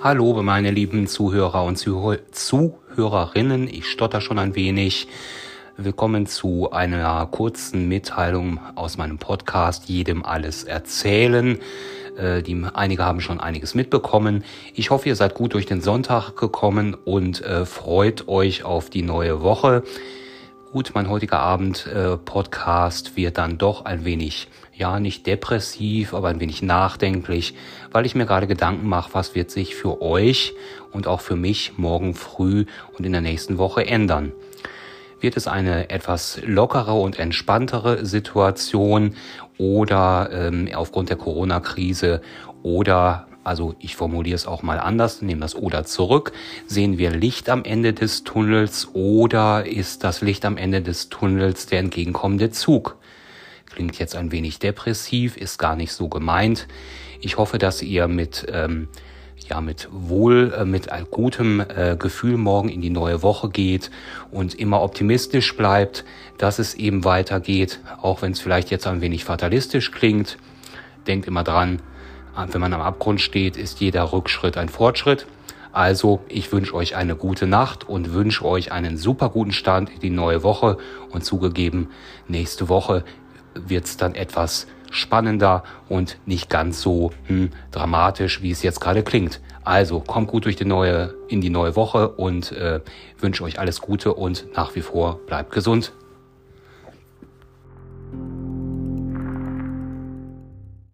Hallo, meine lieben Zuhörer und Zuhörerinnen. Ich stotter schon ein wenig. Willkommen zu einer kurzen Mitteilung aus meinem Podcast Jedem alles erzählen. Äh, die, einige haben schon einiges mitbekommen. Ich hoffe, ihr seid gut durch den Sonntag gekommen und äh, freut euch auf die neue Woche. Gut, mein heutiger Abend-Podcast äh, wird dann doch ein wenig, ja, nicht depressiv, aber ein wenig nachdenklich, weil ich mir gerade Gedanken mache, was wird sich für euch und auch für mich morgen früh und in der nächsten Woche ändern. Wird es eine etwas lockere und entspanntere Situation oder ähm, aufgrund der Corona-Krise oder also ich formuliere es auch mal anders, nehme das oder zurück. Sehen wir Licht am Ende des Tunnels oder ist das Licht am Ende des Tunnels der entgegenkommende Zug? Klingt jetzt ein wenig depressiv, ist gar nicht so gemeint. Ich hoffe, dass ihr mit ähm, ja mit wohl, äh, mit gutem äh, Gefühl morgen in die neue Woche geht und immer optimistisch bleibt, dass es eben weitergeht, auch wenn es vielleicht jetzt ein wenig fatalistisch klingt. Denkt immer dran, wenn man am Abgrund steht, ist jeder Rückschritt ein Fortschritt. Also, ich wünsche euch eine gute Nacht und wünsche euch einen super guten Start in die neue Woche. Und zugegeben, nächste Woche wird's dann etwas spannender und nicht ganz so hm, dramatisch, wie es jetzt gerade klingt. Also kommt gut durch die neue, in die neue Woche und äh, wünsche euch alles Gute und nach wie vor bleibt gesund.